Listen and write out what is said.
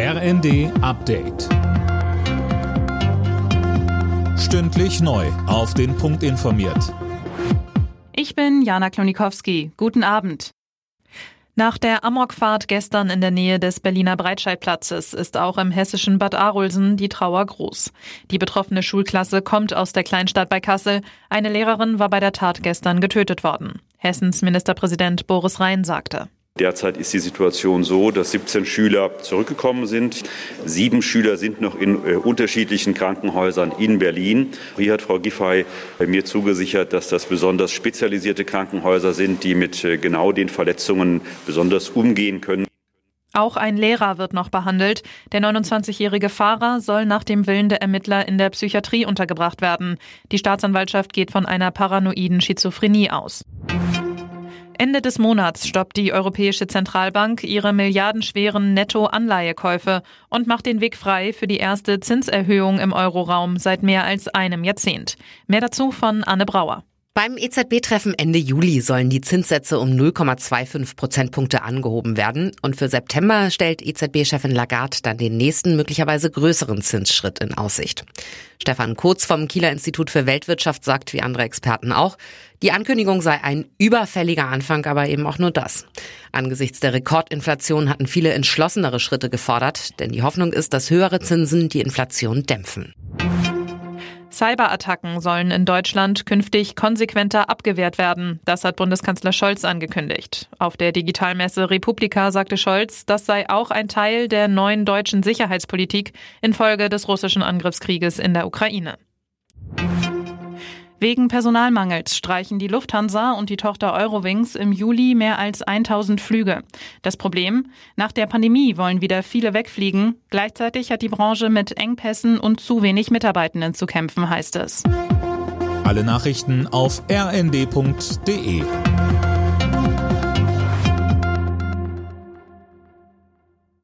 RND Update. Stündlich neu. Auf den Punkt informiert. Ich bin Jana Klonikowski. Guten Abend. Nach der Amokfahrt gestern in der Nähe des Berliner Breitscheidplatzes ist auch im hessischen Bad Arolsen die Trauer groß. Die betroffene Schulklasse kommt aus der Kleinstadt bei Kassel. Eine Lehrerin war bei der Tat gestern getötet worden. Hessens Ministerpräsident Boris Rhein sagte. Derzeit ist die Situation so, dass 17 Schüler zurückgekommen sind. Sieben Schüler sind noch in äh, unterschiedlichen Krankenhäusern in Berlin. Hier hat Frau Giffey mir zugesichert, dass das besonders spezialisierte Krankenhäuser sind, die mit äh, genau den Verletzungen besonders umgehen können. Auch ein Lehrer wird noch behandelt. Der 29-jährige Fahrer soll nach dem Willen der Ermittler in der Psychiatrie untergebracht werden. Die Staatsanwaltschaft geht von einer paranoiden Schizophrenie aus. Ende des Monats stoppt die Europäische Zentralbank ihre milliardenschweren Netto-Anleihekäufe und macht den Weg frei für die erste Zinserhöhung im Euroraum seit mehr als einem Jahrzehnt. Mehr dazu von Anne Brauer. Beim EZB-Treffen Ende Juli sollen die Zinssätze um 0,25 Prozentpunkte angehoben werden. Und für September stellt EZB-Chefin Lagarde dann den nächsten, möglicherweise größeren Zinsschritt in Aussicht. Stefan Kurz vom Kieler Institut für Weltwirtschaft sagt, wie andere Experten auch, die Ankündigung sei ein überfälliger Anfang, aber eben auch nur das. Angesichts der Rekordinflation hatten viele entschlossenere Schritte gefordert, denn die Hoffnung ist, dass höhere Zinsen die Inflation dämpfen. Cyberattacken sollen in Deutschland künftig konsequenter abgewehrt werden. Das hat Bundeskanzler Scholz angekündigt. Auf der Digitalmesse Republika sagte Scholz, das sei auch ein Teil der neuen deutschen Sicherheitspolitik infolge des russischen Angriffskrieges in der Ukraine. Wegen Personalmangels streichen die Lufthansa und die Tochter Eurowings im Juli mehr als 1000 Flüge. Das Problem? Nach der Pandemie wollen wieder viele wegfliegen. Gleichzeitig hat die Branche mit Engpässen und zu wenig Mitarbeitenden zu kämpfen, heißt es. Alle Nachrichten auf rnd.de